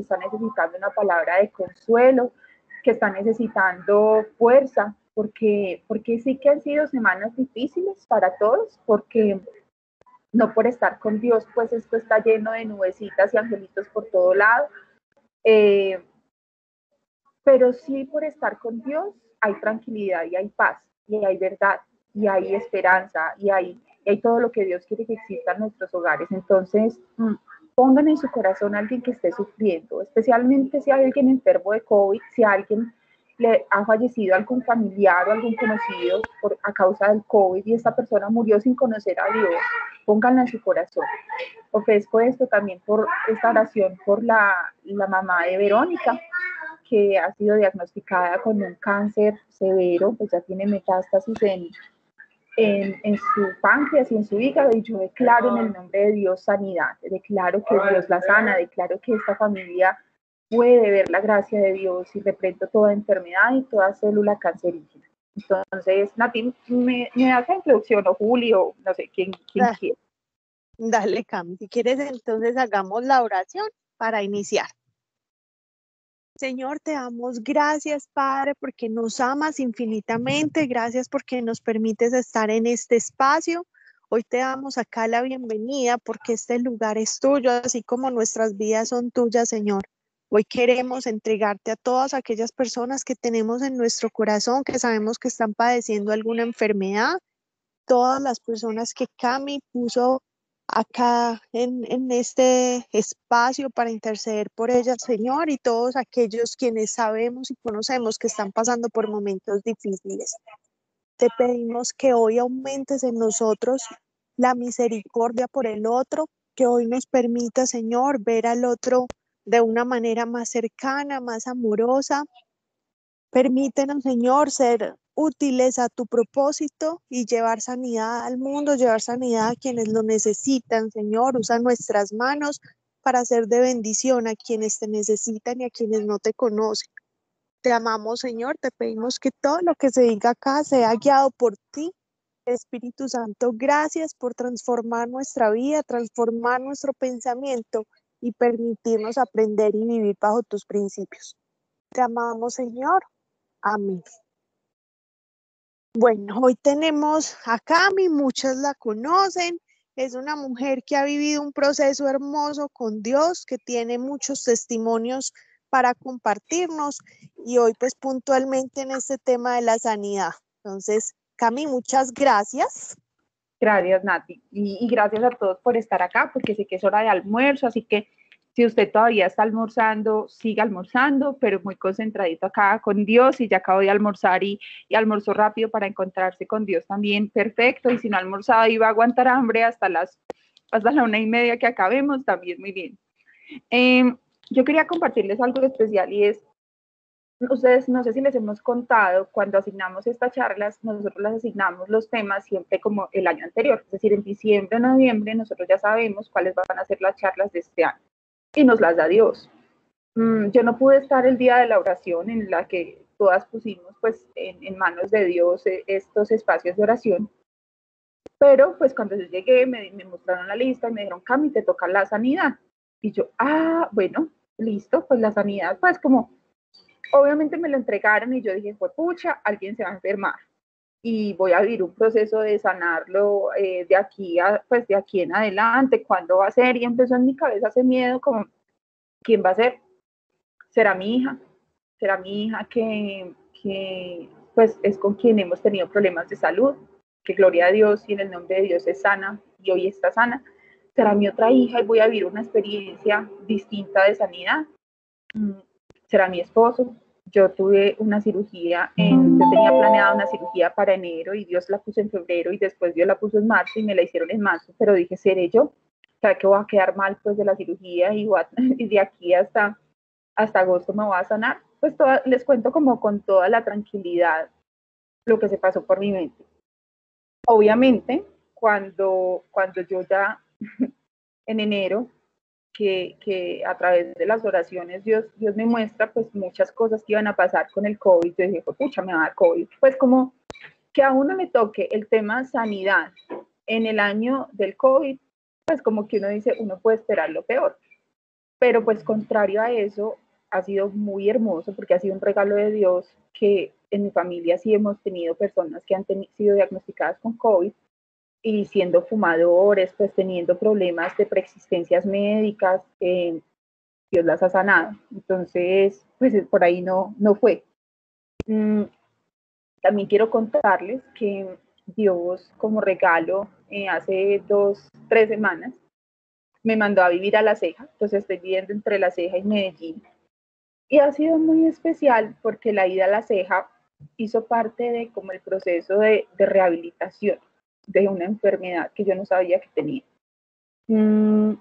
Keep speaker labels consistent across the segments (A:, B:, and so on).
A: que está necesitando una palabra de consuelo, que está necesitando fuerza, porque, porque sí que han sido semanas difíciles para todos, porque no por estar con Dios, pues esto está lleno de nubecitas y angelitos por todo lado, eh, pero sí por estar con Dios hay tranquilidad y hay paz y hay verdad y hay esperanza y hay, y hay todo lo que Dios quiere que exista en nuestros hogares. Entonces, mm, pongan en su corazón a alguien que esté sufriendo, especialmente si hay alguien enfermo de COVID, si alguien le ha fallecido algún familiar o algún conocido por, a causa del COVID y esta persona murió sin conocer a Dios, pónganla en su corazón. Ofrezco esto también por esta oración por la, la mamá de Verónica, que ha sido diagnosticada con un cáncer severo, pues ya tiene metástasis en, en, en, su páncreas y en su hígado y yo declaro en el nombre de Dios sanidad, declaro que Dios la sana, declaro que esta familia puede ver la gracia de Dios y reprendo toda enfermedad y toda célula cancerígena. Entonces, Nati, ¿me, me das la introducción o Julio, no sé, quién, quién
B: Dale.
A: quiere?
B: Dale, Cami. Si quieres, entonces hagamos la oración para iniciar. Señor, te damos gracias, Padre, porque nos amas infinitamente. Gracias porque nos permites estar en este espacio. Hoy te damos acá la bienvenida porque este lugar es tuyo, así como nuestras vidas son tuyas, Señor. Hoy queremos entregarte a todas aquellas personas que tenemos en nuestro corazón, que sabemos que están padeciendo alguna enfermedad, todas las personas que Cami puso acá en, en este espacio para interceder por ellas, Señor, y todos aquellos quienes sabemos y conocemos que están pasando por momentos difíciles. Te pedimos que hoy aumentes en nosotros la misericordia por el otro, que hoy nos permita, Señor, ver al otro de una manera más cercana, más amorosa. Permítenos, Señor, ser útiles a tu propósito y llevar sanidad al mundo, llevar sanidad a quienes lo necesitan, Señor. Usa nuestras manos para ser de bendición a quienes te necesitan y a quienes no te conocen. Te amamos, Señor. Te pedimos que todo lo que se diga acá sea guiado por ti. Espíritu Santo, gracias por transformar nuestra vida, transformar nuestro pensamiento y permitirnos aprender y vivir bajo tus principios. Te amamos, Señor. Amén. Bueno, hoy tenemos a Cami, muchas la conocen. Es una mujer que ha vivido un proceso hermoso con Dios, que tiene muchos testimonios para compartirnos y hoy pues puntualmente en este tema de la sanidad. Entonces, Cami, muchas gracias.
A: Gracias, Nati. Y, y gracias a todos por estar acá, porque sé que es hora de almuerzo, así que si usted todavía está almorzando, siga almorzando, pero muy concentradito acá con Dios y ya acabo de almorzar y, y almorzó rápido para encontrarse con Dios también, perfecto. Y si no ha almorzado y va a aguantar hambre hasta las hasta la una y media que acabemos, también muy bien. Eh, yo quería compartirles algo especial y es, ustedes no sé si les hemos contado, cuando asignamos estas charlas, nosotros las asignamos los temas siempre como el año anterior, es decir, en diciembre o noviembre nosotros ya sabemos cuáles van a ser las charlas de este año y nos las da Dios. Mm, yo no pude estar el día de la oración en la que todas pusimos pues en, manos de Dios eh, estos espacios de oración, pero pues cuando yo llegué me, me mostraron la lista y me dijeron, Cami, te toca la sanidad. Y yo, ah, bueno, listo, pues la sanidad, pues como, obviamente me lo entregaron y yo dije, pues pucha, alguien se va a enfermar y voy a vivir un proceso de sanarlo eh, de aquí a, pues de aquí en adelante, ¿cuándo va a ser? Y empezó en mi cabeza ese miedo como, ¿quién va a ser? ¿Será mi hija? ¿Será mi hija que, que pues es con quien hemos tenido problemas de salud? Que gloria a Dios y en el nombre de Dios es sana y hoy está sana. ¿Será mi otra hija y voy a vivir una experiencia distinta de sanidad? Mm, ¿Será mi esposo? Yo tuve una cirugía, en, yo tenía planeada una cirugía para enero y Dios la puso en febrero y después Dios la puso en marzo y me la hicieron en marzo, pero dije, ¿seré yo? O sea, que voy a quedar mal pues de la cirugía y, a, y de aquí hasta, hasta agosto me voy a sanar. Pues toda, les cuento como con toda la tranquilidad lo que se pasó por mi mente. Obviamente, cuando, cuando yo ya en enero que, a través de las oraciones Dios, Dios me muestra pues muchas cosas que iban a pasar con el COVID. Yo dije, pucha, me va a dar COVID. Pues como que a uno me toque el tema sanidad en el año del COVID, pues como que uno dice, uno puede esperar lo peor. Pero pues contrario a eso, ha sido muy hermoso porque ha sido un regalo de Dios que en mi familia sí hemos tenido personas que han sido diagnosticadas con COVID y siendo fumadores, pues teniendo problemas de preexistencias médicas, eh, Dios las ha sanado. Entonces, pues por ahí no, no fue. Mm, también quiero contarles que Dios como regalo eh, hace dos, tres semanas me mandó a vivir a La Ceja, entonces estoy viviendo entre La Ceja y Medellín. Y ha sido muy especial porque la ida a La Ceja hizo parte de como el proceso de, de rehabilitación de una enfermedad que yo no sabía que tenía. Mm,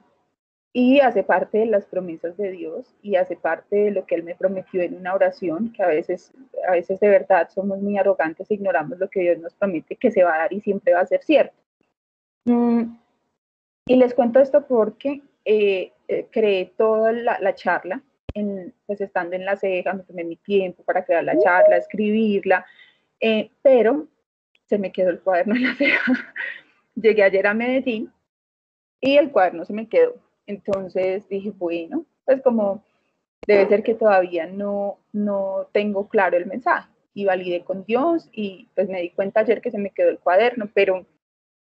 A: y hace parte de las promesas de Dios y hace parte de lo que Él me prometió en una oración, que a veces, a veces de verdad somos muy arrogantes e ignoramos lo que Dios nos promete que se va a dar y siempre va a ser cierto. Mm, y les cuento esto porque eh, eh, creé toda la, charla, en, pues estando en la ceja, me tomé mi tiempo para crear la charla, escribirla, eh, pero se me quedó el cuaderno en la ceja. Llegué ayer a Medellín y el cuaderno se me quedó. Entonces dije, bueno, pues como debe ser que todavía no, no tengo claro el mensaje. Y validé con Dios y pues me di cuenta ayer que se me quedó el cuaderno, pero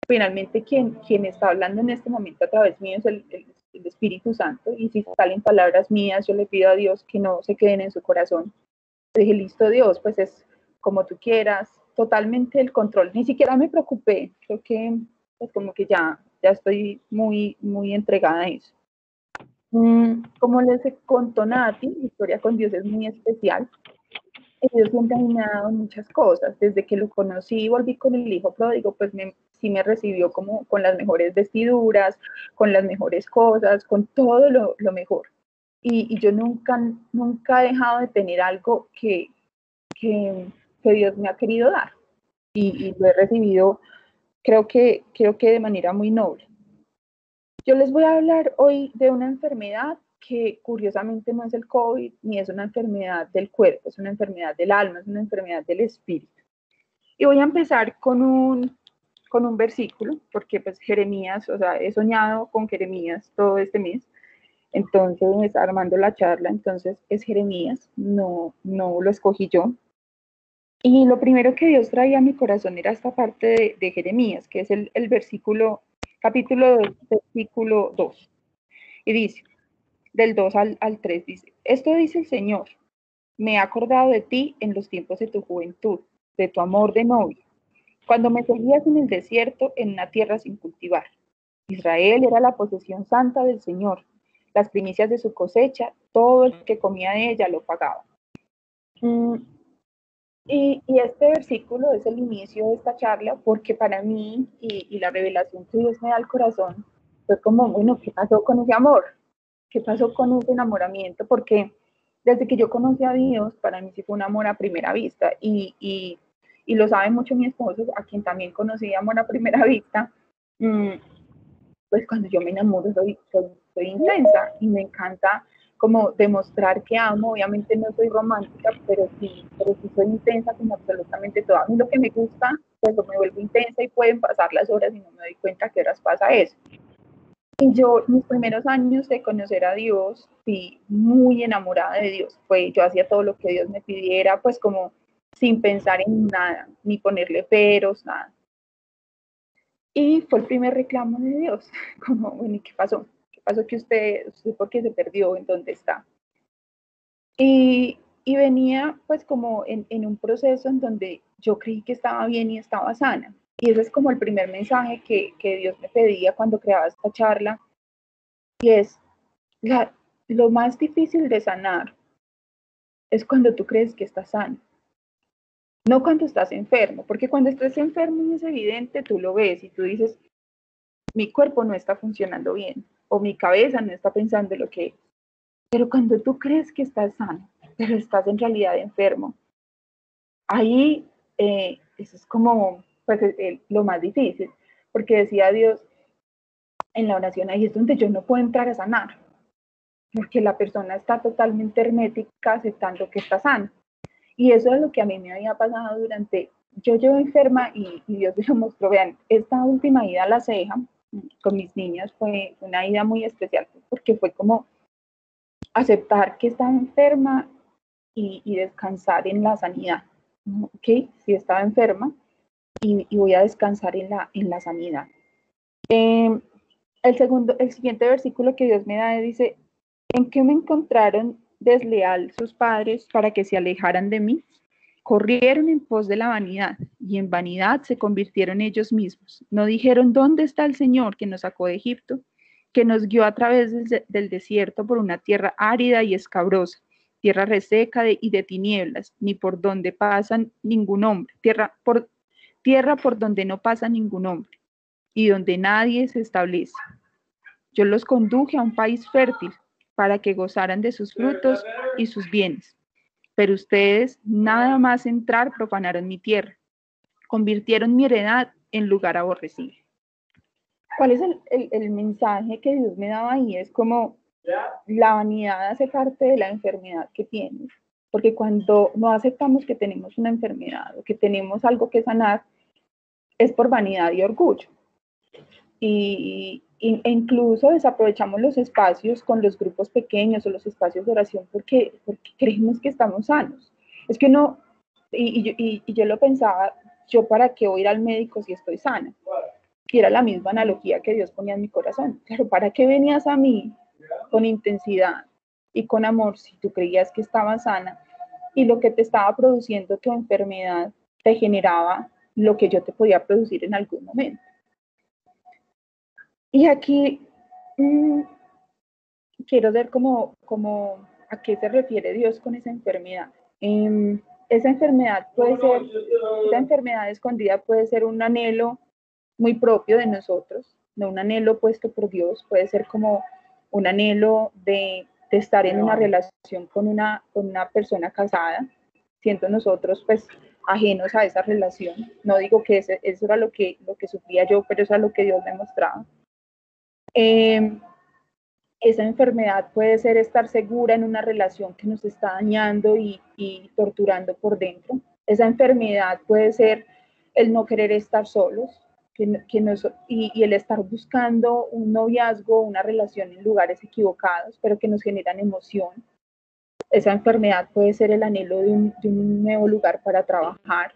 A: finalmente quien, está hablando en este momento a través mío es el, el, Espíritu Santo y si salen palabras mías, yo le pido a Dios que no se queden en su corazón. dije, listo Dios, pues es como tú quieras, totalmente el control. Ni siquiera me preocupé, creo que pues como que ya, ya estoy muy, muy entregada a eso. Mm, como les contó Nati, mi historia con Dios es muy especial. Dios siempre me ha dado muchas cosas. Desde que lo conocí y volví con el hijo pródigo, pues me, sí me recibió como con las mejores vestiduras, con las mejores cosas, con todo lo, lo mejor. Y, yo nunca, nunca he dejado de tener algo que, que, que Dios me ha querido dar. Y, lo he recibido, creo que, creo que de manera muy noble. Yo les voy a hablar hoy de una enfermedad que curiosamente no es el COVID ni es una enfermedad del cuerpo, es una enfermedad del alma, es una enfermedad del espíritu. Y voy a empezar con un, con un versículo, porque pues Jeremías, o sea, he soñado con Jeremías todo este mes, entonces me está armando la charla, entonces es Jeremías, no, no lo escogí yo. Y lo primero que Dios traía a mi corazón era esta parte de, Jeremías, que es el, versículo, capítulo 2, versículo 2. Y dice, del 2 al, al 3, dice, esto dice el Señor, me he acordado de ti en los tiempos de tu juventud, de tu amor de novia cuando me seguías en el desierto, en una tierra sin cultivar. Israel era la posesión santa del Señor. Las primicias de su cosecha, todo el que comía de ella lo pagaba. Mm, y, este versículo es el inicio de esta charla porque para mí y, la revelación que Dios me da al corazón fue como, bueno, ¿qué pasó con ese amor? ¿Qué pasó con ese enamoramiento? Porque desde que yo conocí a Dios, para mí sí fue un amor a primera vista y y lo sabe mucho mi esposo, a quien también conocí amor a primera vista, mm, pues cuando yo me enamoro soy, soy, intensa y me encanta como demostrar que amo, obviamente no soy romántica, pero sí, pero sí soy intensa como absolutamente todo. A mí lo que me gusta, pues me vuelvo intensa y pueden pasar las horas y no me doy cuenta que horas pasa eso. Y yo, mis primeros años de conocer a Dios, fui muy enamorada de Dios. Fue, yo hacía todo lo que Dios me pidiera, pues como sin pensar en nada, ni ponerle peros, nada. Y fue el primer reclamo de Dios, como, bueno, ¿y qué pasó? ¿Qué pasó que usted, usted por qué se perdió? ¿En dónde está? Y, y venía pues como en, en, un proceso en donde yo creí que estaba bien y estaba sana. Y ese es como el primer mensaje que, que Dios me pedía cuando creaba esta charla. Y es, la, lo más difícil de sanar es cuando tú crees que estás sano. No cuando estás enfermo, porque cuando estás enfermo es evidente, tú lo ves y tú dices, mi cuerpo no está funcionando bien mi cabeza no está pensando lo que es. Pero cuando tú crees que estás sano, pero estás en realidad enfermo, ahí eh, eso es como pues, lo más difícil, porque decía Dios en la oración, ahí es donde yo no puedo entrar a sanar, porque la persona está totalmente hermética aceptando que está sana. Y eso es lo que a mí me había pasado durante, yo llevo enferma y, Dios me lo mostró, vean, esta última ida a la ceja con mis niñas fue una ida muy especial porque fue como aceptar que estaba enferma y, descansar en la sanidad. ¿Ok? Si estaba enferma y, voy a descansar en la, en la sanidad. Em, el, segundo, el siguiente versículo que Dios me da dice, ¿en qué me encontraron desleal sus padres para que se alejaran de mí? Corrieron en pos de la vanidad y en vanidad se convirtieron ellos mismos. No dijeron, ¿dónde está el Señor que nos sacó de Egipto? que nos guió a través del, desierto por una tierra árida y escabrosa, tierra reseca y de tinieblas, ni por donde pasa ningún hombre, tierra por, tierra por donde no pasa ningún hombre y donde nadie se establece. Yo los conduje a un país fértil para que gozaran de sus frutos y sus bienes. Pero ustedes, nada más entrar, profanaron mi tierra, convirtieron mi heredad en lugar aborrecido. ¿Cuál es el, mensaje que Dios me daba ahí? Es como la vanidad hace parte de la enfermedad que tienes, porque cuando no aceptamos que tenemos una enfermedad o que tenemos algo que sanar, es por vanidad y orgullo. Y, incluso desaprovechamos los espacios con los grupos pequeños o los espacios de oración porque, porque creemos que estamos sanos. Es que no, y, y, yo lo pensaba, yo para qué voy ir al médico si estoy sana. Y era la misma analogía que Dios ponía en mi corazón. Pero ¿para qué venías a mí con intensidad y con amor si tú creías que estaba sana y lo que te estaba produciendo tu enfermedad te generaba lo que yo te podía producir en algún momento? Y aquí mm, quiero ver cómo, a qué se refiere Dios con esa enfermedad. Em, esa enfermedad puede ser, esa enfermedad escondida puede ser un anhelo muy propio de nosotros, no un anhelo puesto por Dios, puede ser como un anhelo de, estar en una relación con una, con una persona casada, siendo nosotros pues ajenos a esa relación. No digo que ese, eso era lo que, lo que sufría yo, pero eso es lo que Dios me mostraba. Em, esa enfermedad puede ser estar segura en una relación que nos está dañando y, y torturando por dentro. Esa enfermedad puede ser el no querer estar solos, y, el estar buscando un noviazgo, una relación en lugares equivocados, pero que nos generan emoción. Esa enfermedad puede ser el anhelo de un, nuevo lugar para trabajar.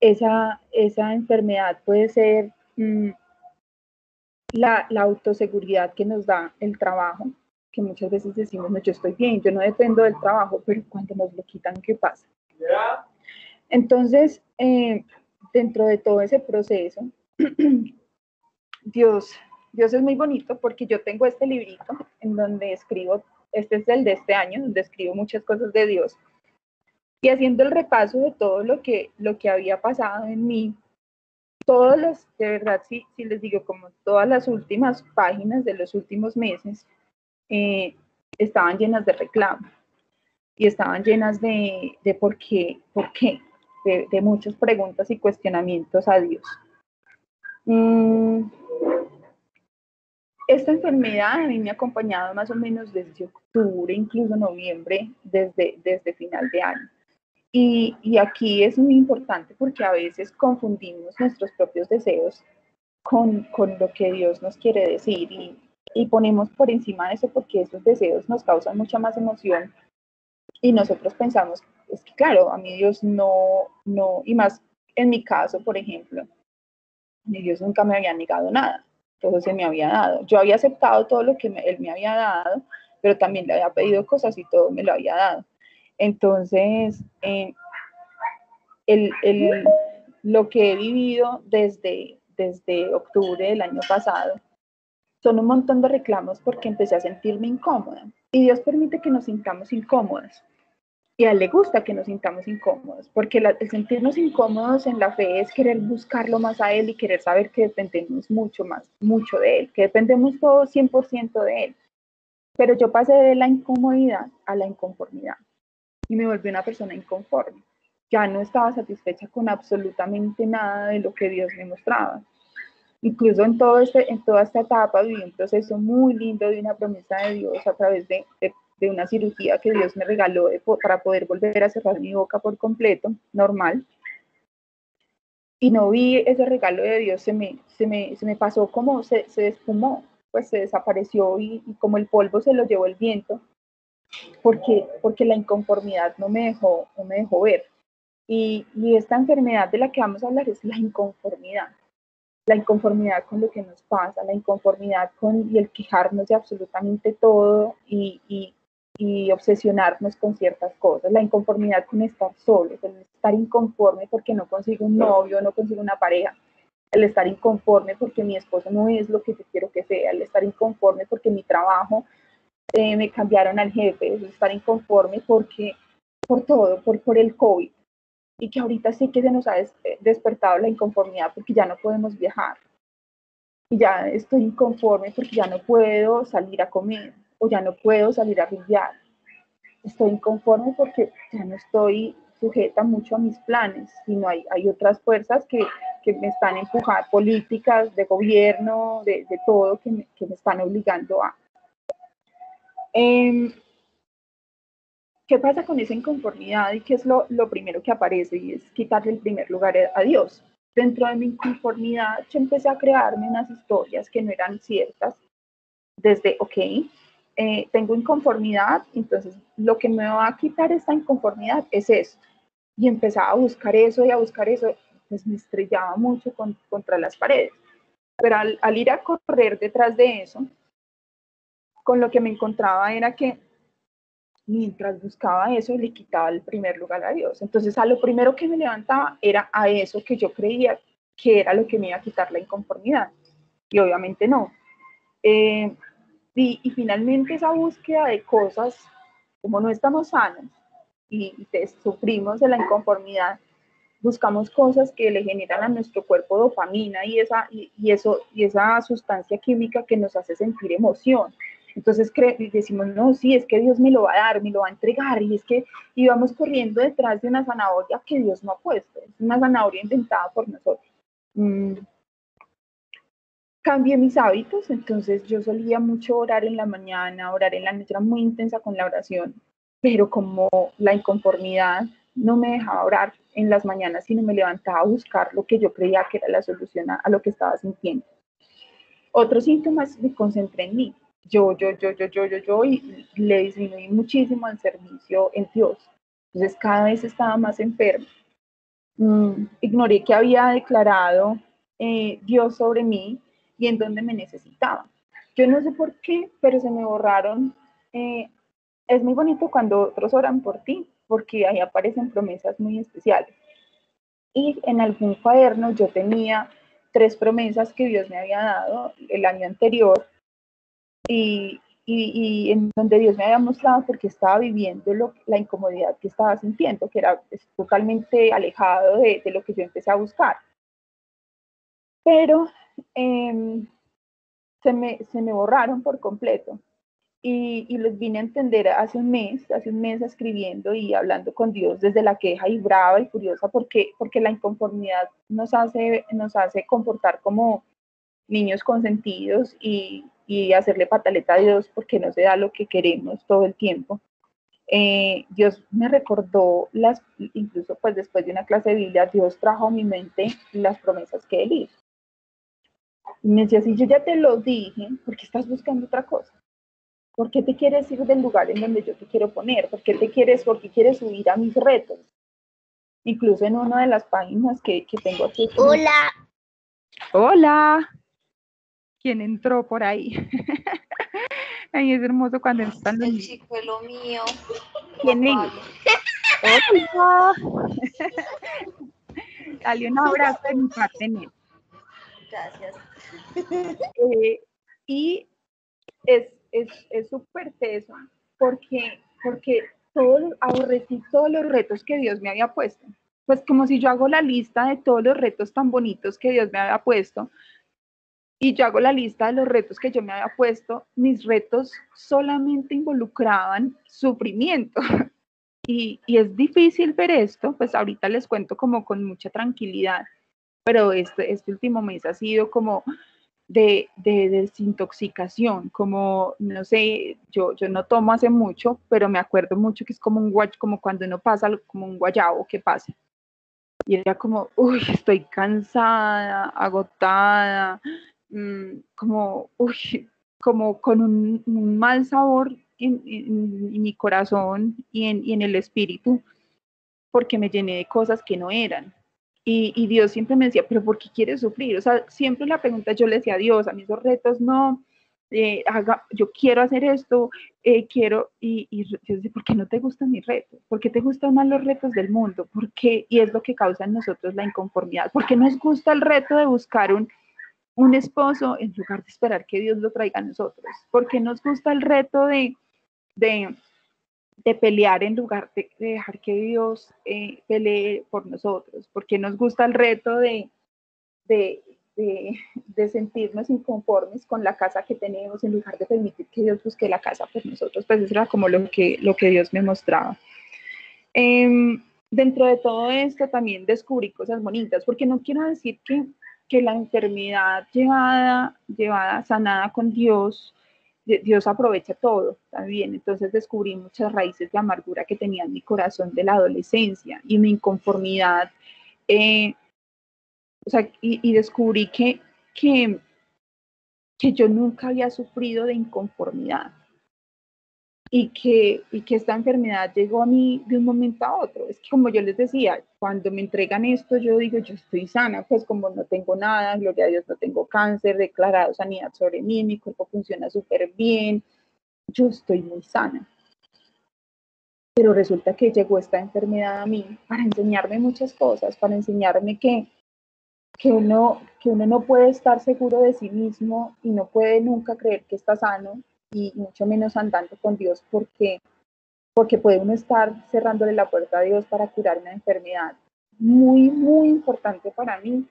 A: Esa, esa enfermedad puede ser mm, la, autoseguridad que nos da el trabajo, que muchas veces decimos, no, yo estoy bien, yo no dependo del trabajo, pero cuando nos lo quitan, ¿qué pasa? Entonces, eh, dentro de todo ese proceso, Dios, Dios es muy bonito porque yo tengo este librito en donde escribo, este es el de este año, donde escribo muchas cosas de Dios. Y haciendo el repaso de todo lo que, lo que había pasado en mí, todos los, de verdad, sí, sí les digo, como todas las últimas páginas de los últimos meses, eh, estaban llenas de reclamo y estaban llenas de, de por qué, por qué, de, de muchas preguntas y cuestionamientos a Dios. Mm, esta enfermedad a mí me ha acompañado más o menos desde octubre, incluso noviembre, desde, desde final de año. Y, aquí es muy importante porque a veces confundimos nuestros propios deseos con, con lo que Dios nos quiere decir y, y, ponemos por encima de eso porque esos deseos nos causan mucha más emoción y nosotros pensamos, es que claro, a mí Dios no, no, y más en mi caso, por ejemplo, ni Dios nunca me había negado nada, todo se me había dado. Yo había aceptado todo lo que Él me había dado, pero también le había pedido cosas y todo me lo había dado. Entonces, eh, lo que he vivido desde, octubre del año pasado son un montón de reclamos porque empecé a sentirme incómoda. Y Dios permite que nos sintamos incómodas. Y a él le gusta que nos sintamos incómodos, porque el sentirnos incómodos en la fe es querer buscarlo más a él y querer saber que dependemos mucho más, mucho de él, que dependemos todos 100% de él. Pero yo pasé de la incomodidad a la inconformidad y me volví una persona inconforme. Ya no estaba satisfecha con absolutamente nada de lo que Dios me mostraba. Incluso en, todo este, en toda esta etapa viví un proceso muy lindo de una promesa de Dios a través de, de de una cirugía que Dios me regaló para poder volver a cerrar mi boca por completo, normal. Y no vi ese regalo de Dios, se me, se me, se me pasó como se, se espumó, pues se desapareció y, como el polvo se lo llevó el viento. Porque, porque la inconformidad no me dejó, no me dejó ver. Y, y esta enfermedad de la que vamos a hablar es la inconformidad. La inconformidad con lo que nos pasa, la inconformidad con y el quejarnos de absolutamente todo y, y, obsesionarnos con ciertas cosas, la inconformidad con estar solos, el estar inconforme porque no consigo un novio, no consigo una pareja, el estar inconforme porque mi esposo no es lo que yo quiero que sea, el estar inconforme porque mi trabajo eh, me cambiaron al jefe, estar inconforme porque por todo, por, por el COVID, y que ahorita sí que se nos ha despertado la inconformidad porque ya no podemos viajar, y ya estoy inconforme porque ya no puedo salir a comer, o ya no puedo salir a brillar. Estoy inconforme porque ya no estoy sujeta mucho a mis planes, sino hay, hay otras fuerzas que, que me están empujando, políticas de gobierno, de, de todo, que me, que me, están obligando a. Eh, ¿Qué pasa con esa inconformidad y qué es lo, lo primero que aparece? Y es quitarle el primer lugar a Dios. Dentro de mi inconformidad, yo empecé a crearme unas historias que no eran ciertas, desde, ok, eh, tengo inconformidad, entonces lo que me va a quitar esta inconformidad es esto. Y empezaba a buscar eso y a buscar eso, pues me estrellaba mucho contra las paredes. Pero al, al ir a correr detrás de eso, con lo que me encontraba era que mientras buscaba eso, le quitaba el primer lugar a Dios. Entonces, a lo primero que me levantaba era a eso que yo creía que era lo que me iba a quitar la inconformidad. Y obviamente no. Eh, y, y, finalmente esa búsqueda de cosas, como no estamos sanos y, y sufrimos de la inconformidad, buscamos cosas que le generan a nuestro cuerpo dopamina y esa, y, y eso, y esa sustancia química que nos hace sentir emoción. Entonces decimos, no, sí, es que Dios me lo va a dar, me lo va a entregar, y es que íbamos corriendo detrás de una zanahoria que Dios no ha puesto, es una zanahoria inventada por nosotros. Mm, cambié mis hábitos, entonces yo solía mucho orar en la mañana, orar en la noche, era muy intensa con la oración, pero como la inconformidad no me dejaba orar en las mañanas, sino me levantaba a buscar lo que yo creía que era la solución a, a lo que estaba sintiendo. Otros síntomas me concentré en mí, yo, yo, yo, yo, yo, yo, yo, y le disminuí muchísimo el servicio en Dios. Entonces cada vez estaba más enfermo. Mm, ignoré que había declarado eh, Dios sobre mí y en dónde me necesitaba. Yo no sé por qué, pero se me borraron. Eh, es muy bonito cuando otros oran por ti, porque ahí aparecen promesas muy especiales. Y en algún cuaderno yo tenía tres promesas que Dios me había dado el año anterior y, y, y, en donde Dios me había mostrado porque estaba viviendo lo, la incomodidad que estaba sintiendo, que era totalmente alejado de, de, lo que yo empecé a buscar. Pero eh, se, me, se me borraron por completo y, y, los vine a entender hace un mes, hace un mes escribiendo y hablando con Dios desde la queja y brava y furiosa porque, porque la inconformidad nos hace, nos hace comportar como niños consentidos y, y hacerle pataleta a Dios porque no se da lo que queremos todo el tiempo. Eh, Dios me recordó las, incluso pues después de una clase de Biblia, Dios trajo a mi mente las promesas que Él hizo. Y me decía, si yo ya te lo dije, ¿por qué estás buscando otra cosa? ¿Por qué te quieres ir del lugar en donde yo te quiero poner? ¿Por qué te quieres, por qué quieres subir a mis retos? Incluso en una de las páginas que, que tengo aquí.
C: Hola.
A: Hola quién entró por ahí. Ahí es hermoso cuando están
C: los... El chico es lo mío.
A: ¿Quién es? Hola. Dale un abrazo de mi parte, Nel.
C: Gracias.
A: Eh, y es súper es, teso porque, porque todo, aborrecí todos los retos que Dios me había puesto. Pues como si yo hago la lista de todos los retos tan bonitos que Dios me había puesto, y yo hago la lista de los retos que yo me había puesto, mis retos solamente involucraban sufrimiento. Y, y, es difícil ver esto, pues ahorita les cuento como con mucha tranquilidad, pero este, este último mes ha sido como de, de, desintoxicación, como, no sé, yo, yo no tomo hace mucho, pero me acuerdo mucho que es como un como cuando uno pasa como un guayabo que pasa. Y era como, uy, estoy cansada, agotada, mmm, como, uy, como con un, mal sabor en, mi corazón y en, el espíritu porque me llené de cosas que no eran. Y, y, Dios siempre me decía, pero ¿por qué quieres sufrir? O sea, siempre la pregunta yo le decía a Dios, a mí esos retos no, eh, haga, yo quiero hacer esto, eh, quiero, y, y yo decía, ¿por qué no te gustan mis retos? ¿Por qué te gustan más los retos del mundo? ¿Por qué? Y es lo que causa en nosotros la inconformidad. ¿Por qué nos gusta el reto de buscar un, un esposo en lugar de esperar que Dios lo traiga a nosotros? ¿Por qué nos gusta el reto de, de, de pelear en lugar de, dejar que Dios eh, pelee por nosotros? ¿Por qué nos gusta el reto de, de, de, sentirnos inconformes con la casa que tenemos en lugar de permitir que Dios busque la casa por nosotros? Pues eso era como lo que, lo que Dios me mostraba. Em, dentro de todo esto también descubrí cosas bonitas, porque no quiero decir que que la enfermedad llevada, llevada, sanada con Dios, Dios aprovecha todo también. Entonces descubrí muchas raíces de amargura que tenía en mi corazón de la adolescencia y mi inconformidad. Eh, o sea, y, descubrí que, que, que yo nunca había sufrido de inconformidad y que, y que esta enfermedad llegó a mí de un momento a otro. Es que como yo les decía, cuando me entregan esto, yo digo, yo estoy sana, pues como no tengo nada, gloria a Dios, no tengo cáncer, declarado sanidad sobre mí, mi cuerpo funciona súper bien, yo estoy muy sana. Pero resulta que llegó esta enfermedad a mí para enseñarme muchas cosas, para enseñarme que, que, uno, que uno no puede estar seguro de sí mismo y no puede nunca creer que está sano, y mucho menos andando con Dios porque, porque puede uno estar cerrándole la puerta a Dios para curar una enfermedad. Muy, muy importante para mí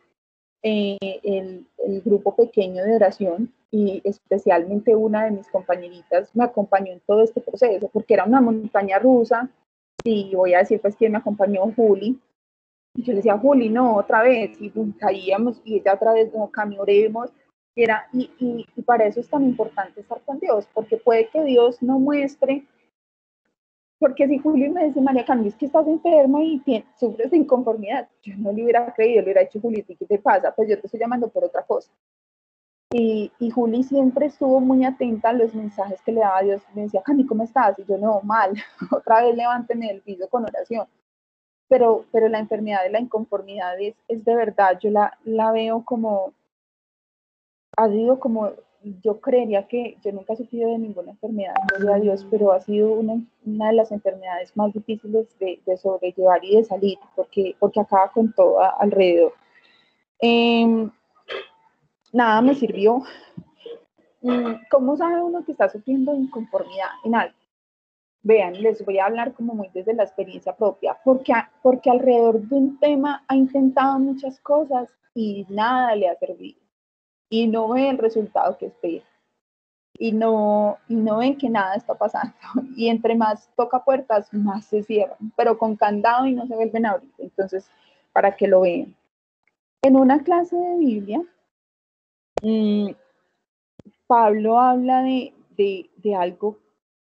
A: eh, el, el, grupo pequeño de oración y especialmente una de mis compañeritas me acompañó en todo este proceso porque era una montaña rusa y voy a decir pues que me acompañó Juli. Y yo le decía, Juli, no, otra vez, y caíamos y ella otra vez, no, caminaremos y, y, para eso es tan importante estar con Dios, porque puede que Dios no muestre, porque si Julio me dice, María Camila, es que estás enferma y sufres de inconformidad, yo no le hubiera creído, le hubiera dicho, Juli, ¿qué te pasa? Pues yo te estoy llamando por otra cosa. Y, y Juli siempre estuvo muy atenta a los mensajes que le daba Dios. Me decía, Cami, ¿cómo estás? Y yo, no, mal. Otra vez levánteme del piso con oración. Pero, pero la enfermedad de la inconformidad es, es de verdad, yo la, la veo como, ha sido como, yo creería que yo nunca he sufrido de ninguna enfermedad, gloria a Dios, pero ha sido una, de las enfermedades más difíciles de, sobrellevar y de salir, porque, porque acaba con todo alrededor. Em, nada me sirvió. Mm, ¿Cómo sabe uno que está sufriendo inconformidad en algo? Vean, les voy a hablar como muy desde la experiencia propia, porque, porque alrededor de un tema ha intentado muchas cosas y nada le ha servido y no ven el resultado que espera. Y no, y no ven que nada está pasando. Y entre más toca puertas, más se cierran, pero con candado y no se vuelven a abrir. Entonces, para que lo vean. En una clase de Biblia, mm, Pablo habla de, de, de, algo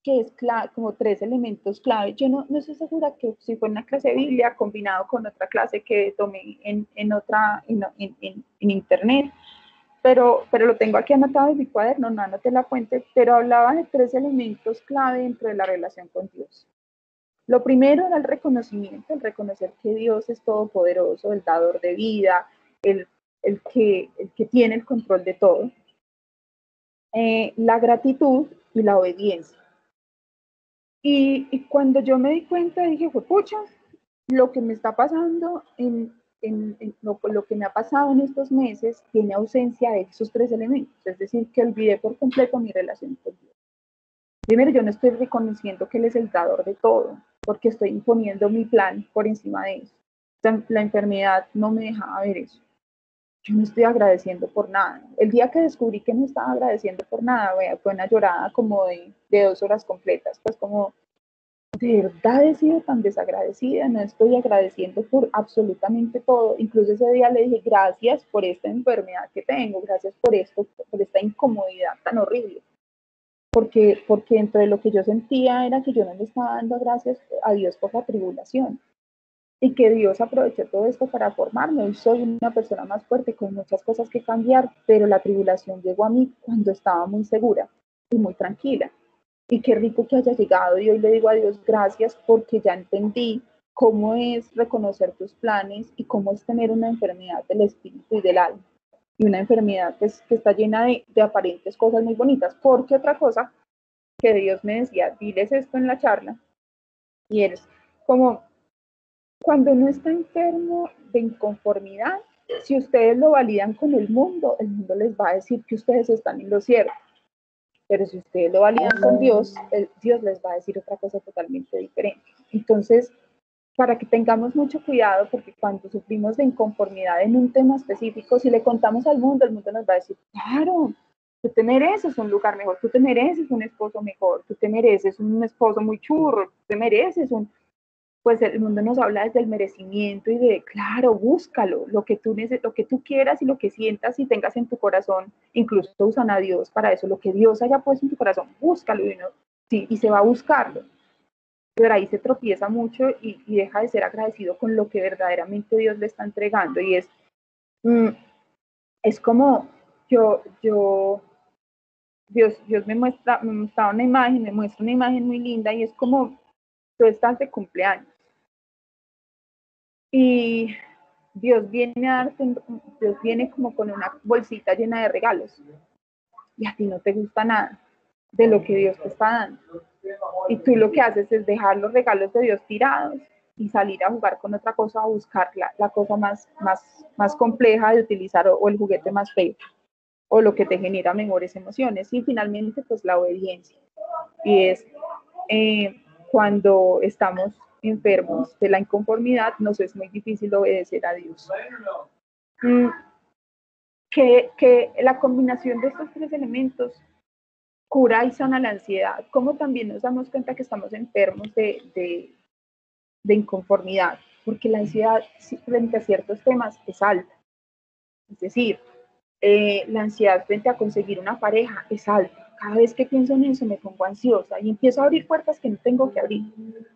A: que es clave, como tres elementos clave. Yo no, no estoy segura que si fue una clase de Biblia combinado con otra clase que tomé en, en otra, en, en internet, pero, pero lo tengo aquí anotado en mi cuaderno, no anoté la fuente, pero hablaba de tres elementos clave dentro de la relación con Dios. Lo primero era el reconocimiento, el reconocer que Dios es todopoderoso, el dador de vida, el, el, que, el que tiene el control de todo. Eh, la gratitud y la obediencia. Y, y, cuando yo me di cuenta, dije, pucha, lo que me está pasando en, en, lo, que me ha pasado en estos meses tiene ausencia de esos tres elementos, es decir, que olvidé por completo mi relación con Dios. Primero, yo no estoy reconociendo que Él es el dador de todo, porque estoy imponiendo mi plan por encima de eso. La enfermedad no me dejaba ver eso. Yo no estoy agradeciendo por nada. El día que descubrí que no estaba agradeciendo por nada, fue una llorada como de, de dos horas completas, pues como de verdad he sido tan desagradecida, no estoy agradeciendo por absolutamente todo. Incluso ese día le dije, gracias por esta enfermedad que tengo, gracias por esto, por esta incomodidad tan horrible. Porque, porque entre lo que yo sentía era que yo no le estaba dando gracias a Dios por la tribulación. Y que Dios aprovechó todo esto para formarme. Hoy soy una persona más fuerte con muchas cosas que cambiar, pero la tribulación llegó a mí cuando estaba muy segura y muy tranquila Y qué rico que haya llegado y hoy le digo a Dios gracias porque ya entendí cómo es reconocer tus planes y cómo es tener una enfermedad del espíritu y del alma. Y una enfermedad que, que está llena de, aparentes cosas muy bonitas. Porque otra cosa que Dios me decía, diles esto en la charla, y eres como cuando uno está enfermo de inconformidad, si ustedes lo validan con el mundo, el mundo les va a decir que ustedes están en lo cierto. Pero si ustedes lo validan con Dios, Dios les va a decir otra cosa totalmente diferente. Entonces, para que tengamos mucho cuidado, porque cuando sufrimos de inconformidad en un tema específico, si le contamos al mundo, el mundo nos va a decir, claro, tú te mereces un lugar mejor, tú te mereces un esposo mejor, tú te mereces un esposo muy churro, tú te mereces un... Pues el mundo nos habla desde el merecimiento y de, claro, búscalo, lo que tú, lo que tú quieras y lo que sientas y tengas en tu corazón, incluso usan a Dios para eso, lo que Dios haya puesto en tu corazón, búscalo y, sí, y se va a buscarlo. Pero ahí se tropieza mucho y, deja de ser agradecido con lo que verdaderamente Dios le está entregando y es, mm, es como yo, yo Dios, Dios me muestra, me muestra una imagen, me muestra una imagen muy linda y es como tú estás de cumpleaños. Y Dios viene a darte, Dios viene como con una bolsita llena de regalos. Y a ti no te gusta nada de lo que Dios te está dando. Y tú lo que haces es dejar los regalos de Dios tirados y salir a jugar con otra cosa, a buscar la, cosa más, más, más compleja de utilizar o el juguete más feo o lo que te genera mejores emociones. Y finalmente, pues la obediencia. Y es eh, cuando estamos enfermos de la inconformidad, nos es muy difícil obedecer a Dios. Mm, que, que, la combinación de estos tres elementos cura y sana la ansiedad, como también nos damos cuenta que estamos enfermos de, de, de inconformidad, porque la ansiedad frente a ciertos temas es alta. Es decir, eh, la ansiedad frente a conseguir una pareja es alta. Cada vez que pienso en eso me pongo ansiosa y empiezo a abrir puertas que no tengo que abrir.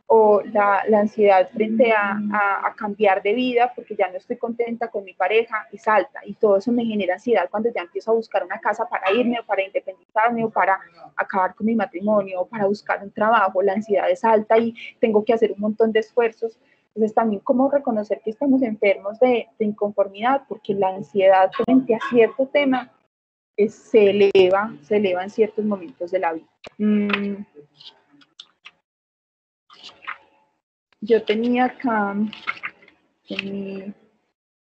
A: O la, la ansiedad frente a, a, cambiar de vida porque ya no estoy contenta con mi pareja es alta y todo eso me genera ansiedad cuando ya empiezo a buscar una casa para irme o para independizarme o para acabar con mi matrimonio o para buscar un trabajo. La ansiedad es alta y tengo que hacer un montón de esfuerzos entonces también cómo reconocer que estamos enfermos de, inconformidad, porque la ansiedad frente a cierto tema se eleva, se eleva en ciertos momentos de la vida. Mm. Yo tenía acá,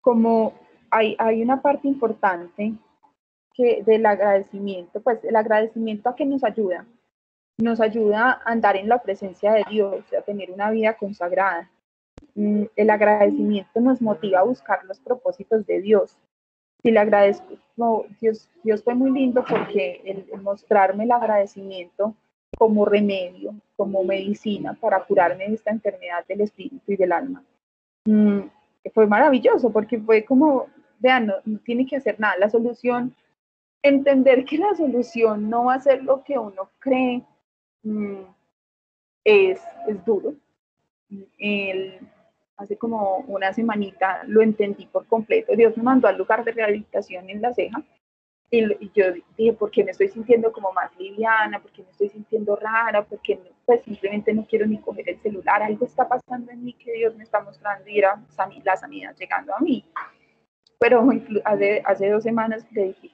A: como hay, hay una parte importante que del agradecimiento, pues el agradecimiento a que nos ayuda, nos ayuda a andar en la presencia de Dios, a tener una vida consagrada. Mm, el agradecimiento nos motiva a buscar los propósitos de Dios. Y le agradezco, Dios, Dios fue muy lindo porque el, mostrarme el agradecimiento como remedio, como medicina para curarme de esta enfermedad del espíritu y del alma. Mm, fue maravilloso porque fue como, vean, no, tiene que hacer nada. La solución, entender que la solución no va a ser lo que uno cree, mm, es, es duro. El, hace como una semanita lo entendí por completo. Dios me mandó al lugar de rehabilitación en la ceja y, yo dije, ¿por qué me estoy sintiendo como más liviana? ¿Por qué me estoy sintiendo rara? ¿Por qué pues simplemente no quiero ni coger el celular? Algo está pasando en mí que Dios me está mostrando y era la sanidad llegando a mí. Pero hace, hace dos semanas le dije,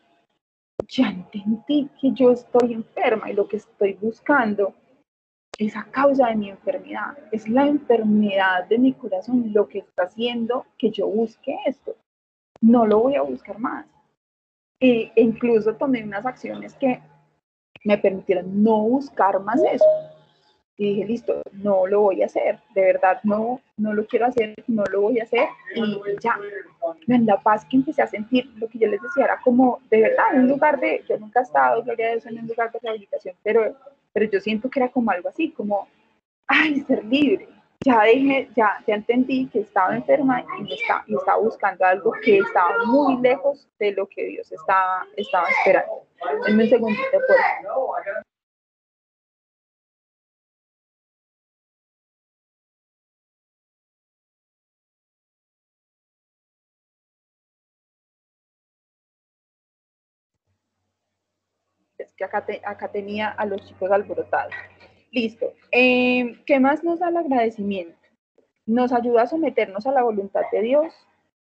A: ya entendí que yo estoy enferma y lo que estoy buscando es a causa de mi enfermedad, es la enfermedad de mi corazón lo que está haciendo que yo busque esto. No lo voy a buscar más. E, incluso tomé unas acciones que me permitieron no buscar más eso. Y dije, listo, no lo voy a hacer, de verdad no, no lo quiero hacer, no lo voy a hacer y ya. En la paz que empecé a sentir, lo que yo les decía era como, de verdad, un lugar de, yo nunca he estado, gloria a Dios, en un lugar de rehabilitación, pero pero yo siento que era como algo así, como, ay, ser libre. Ya dejé, ya, ya entendí que estaba enferma y, y estaba buscando algo que estaba muy lejos de lo que Dios estaba, estaba esperando. Denme un segundito, por favor. Que acá, tenía a los chicos alborotados. Listo. Em, ¿Qué más nos da el agradecimiento? Nos ayuda a someternos a la voluntad de Dios,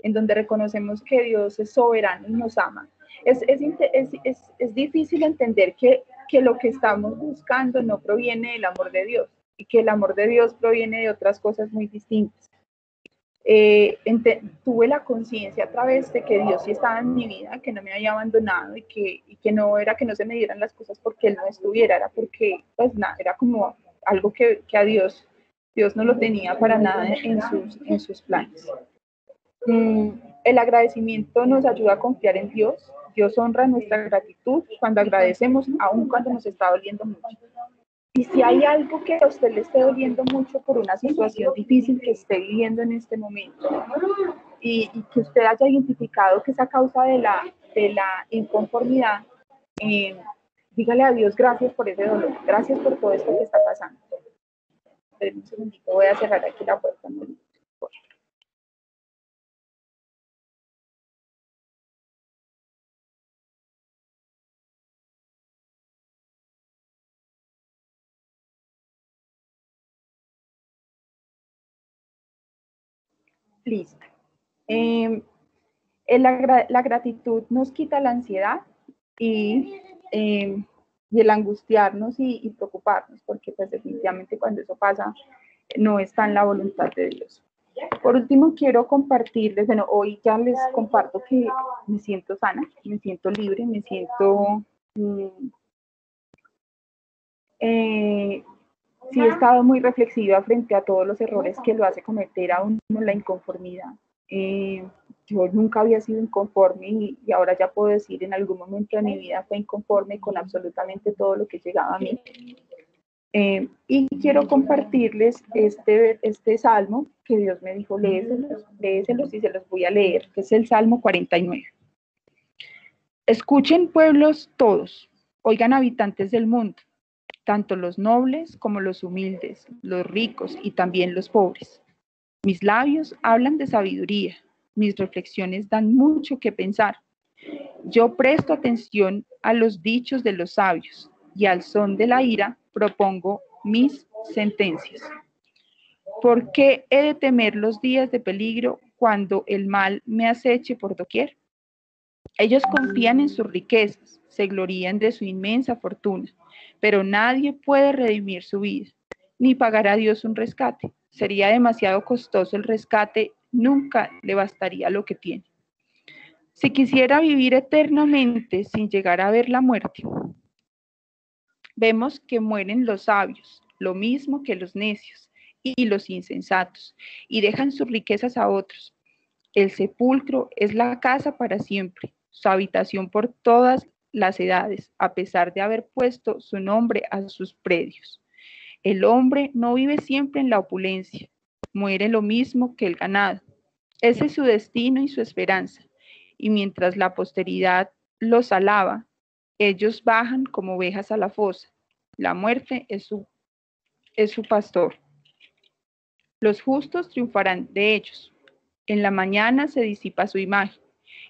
A: en donde reconocemos que Dios es soberano y nos ama. Es, difícil entender que lo que estamos buscando no proviene del amor de Dios y que el amor de Dios proviene de otras cosas muy distintas. Eh, tuve la conciencia a través de que Dios sí estaba en mi vida, que no me había abandonado y que, no era que no se me dieran las cosas porque Él no estuviera, era porque, pues nada, era como algo que, a Dios, Dios no lo tenía para nada en sus, en sus planes. Mm, el agradecimiento nos ayuda a confiar en Dios. Dios honra nuestra gratitud cuando agradecemos, aun cuando nos está doliendo mucho. Y si hay algo que a usted le esté doliendo mucho por una situación difícil que esté viviendo en este momento y, que usted haya identificado que es a causa de la, de la inconformidad, eh, dígale a Dios gracias por ese dolor, gracias por todo esto que está pasando. un segundito, voy a cerrar aquí la puerta. Listo. Em, la, gratitud nos quita la ansiedad y, em, el angustiarnos y, preocuparnos, porque pues definitivamente cuando eso pasa no está en la voluntad de Dios. Por último, quiero compartirles, bueno, hoy ya les comparto que me siento sana, me siento libre, me siento... Mm, eh, sí he estado muy reflexiva frente a todos los errores que lo hace cometer a uno la inconformidad. Eh, yo nunca había sido inconforme y, ahora ya puedo decir en algún momento de mi vida fue inconforme con absolutamente todo lo que llegaba a mí. Eh, y quiero compartirles este, este salmo que Dios me dijo, léeselos, léeselos y se los voy a leer, que es el Salmo 49. Escuchen pueblos todos, oigan habitantes del mundo tanto los nobles como los humildes, los ricos y también los pobres. Mis labios hablan de sabiduría, mis reflexiones dan mucho que pensar. Yo presto atención a los dichos de los sabios y al son de la ira propongo mis sentencias. ¿Por qué he de temer los días de peligro cuando el mal me aceche por doquier? Ellos confían en sus riquezas, se glorían de su inmensa fortuna pero nadie puede redimir su vida, ni pagar a Dios un rescate. Sería demasiado costoso el rescate, nunca le bastaría lo que tiene. Si quisiera vivir eternamente sin llegar a ver la muerte, vemos que mueren los sabios, lo mismo que los necios y los insensatos, y dejan sus riquezas a otros. El sepulcro es la casa para siempre, su habitación por todas las edades, a pesar de haber puesto su nombre a sus predios. El hombre no vive siempre en la opulencia, muere lo mismo que el ganado. Ese es su destino y su esperanza. Y mientras la posteridad los alaba, ellos bajan como ovejas a la fosa. La muerte es su, es su pastor. Los justos triunfarán de ellos. En la mañana se disipa su imagen.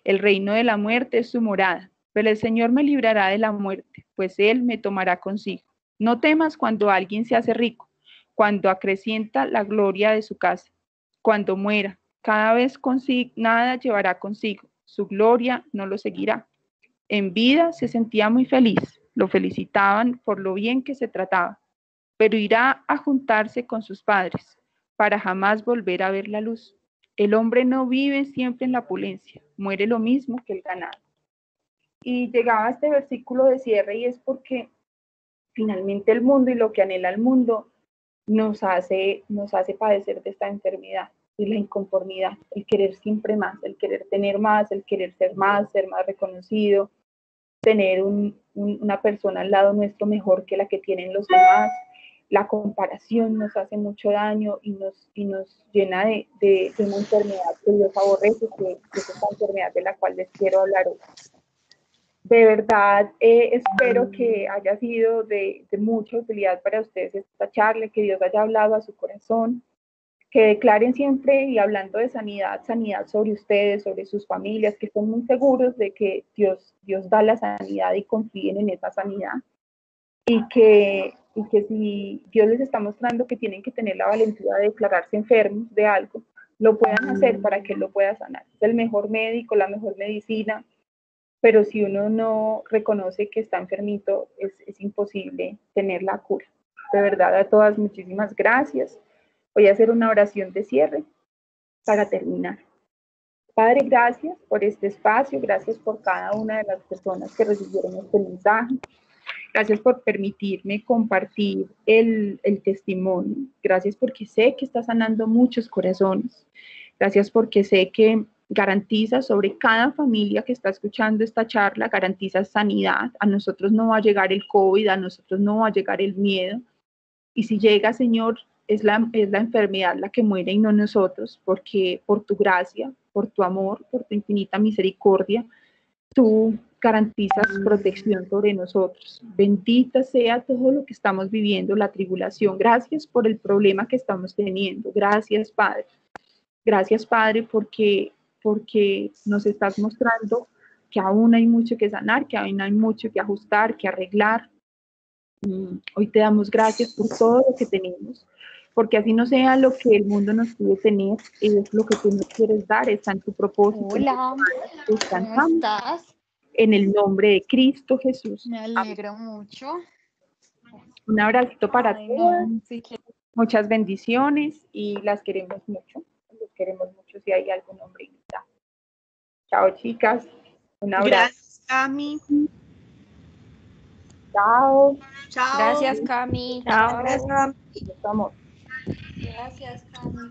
A: El reino de la muerte es su morada pero el Señor me librará de la muerte, pues Él me tomará consigo. No temas cuando alguien se hace rico, cuando acrecienta la gloria de su casa, cuando muera, cada vez nada llevará consigo, su gloria no lo seguirá. En vida se sentía muy feliz, lo felicitaban por lo bien que se trataba, pero irá a juntarse con sus padres para jamás volver a ver la luz. El hombre no vive siempre en la opulencia, muere lo mismo que el ganado. Y llegaba este versículo de cierre y es porque finalmente el mundo y lo que anhela el mundo nos hace, nos hace padecer de esta enfermedad y la inconformidad, el querer siempre más, el querer tener más, el querer ser más, ser más reconocido, tener una persona al lado nuestro mejor que la que tienen los demás. La comparación nos hace mucho daño y nos, y nos llena de, de, una enfermedad que Dios aborrece, que, que es esta enfermedad de la cual les quiero hablar hoy. De verdad, eh, espero que haya sido de, mucha utilidad para ustedes esta charla, que Dios haya hablado a su corazón. que declaren siempre y hablando de sanidad, sanidad sobre ustedes, sobre sus familias, que estén muy seguros de que Dios, Dios da la sanidad y confíen en esa sanidad. Y que, y que si Dios les está mostrando que tienen que tener la valentía de declararse enfermos de algo, lo puedan hacer para que Él lo pueda sanar. Es el mejor médico, la mejor medicina, pero si uno no reconoce que está enfermito, es, es imposible tener la cura. De verdad, a todas muchísimas gracias. Voy a hacer una oración de cierre para terminar. Padre, gracias por este espacio, gracias por cada una de las personas que recibieron este mensaje. Gracias por permitirme compartir el, el, testimonio. Gracias porque sé que está sanando muchos corazones. Gracias porque sé que garantiza sobre cada familia que está escuchando esta charla, garantiza sanidad. A nosotros no va a llegar el COVID, a nosotros no va a llegar el miedo. Y si llega, Señor, es la, es la enfermedad la que muere y no nosotros, porque por tu gracia, por tu amor, por tu infinita misericordia, tú garantizas protección sobre nosotros. Bendita sea todo lo que estamos viviendo, la tribulación. Gracias por el problema que estamos teniendo. Gracias, Padre. Gracias, Padre, porque, porque nos estás mostrando que aún hay mucho que sanar, que aún hay mucho que ajustar, que arreglar. Mm, hoy te damos gracias por todo lo que tenemos porque así no sea lo que el mundo nos pide tener, es lo que tú nos quieres dar, está en tu propósito.
C: Hola, ¿cómo estás?
A: En el nombre de Cristo Jesús.
C: Me alegro mucho.
A: Un abrazo para todos. Muchas bendiciones y las queremos mucho. Los queremos mucho si hay algún hombre. Chao, chicas. Un abrazo.
B: Gracias, Cami.
A: Chao.
B: Chao.
C: Gracias, Cami.
A: Chao. Gracias, Cami.
C: Gracias, Cami.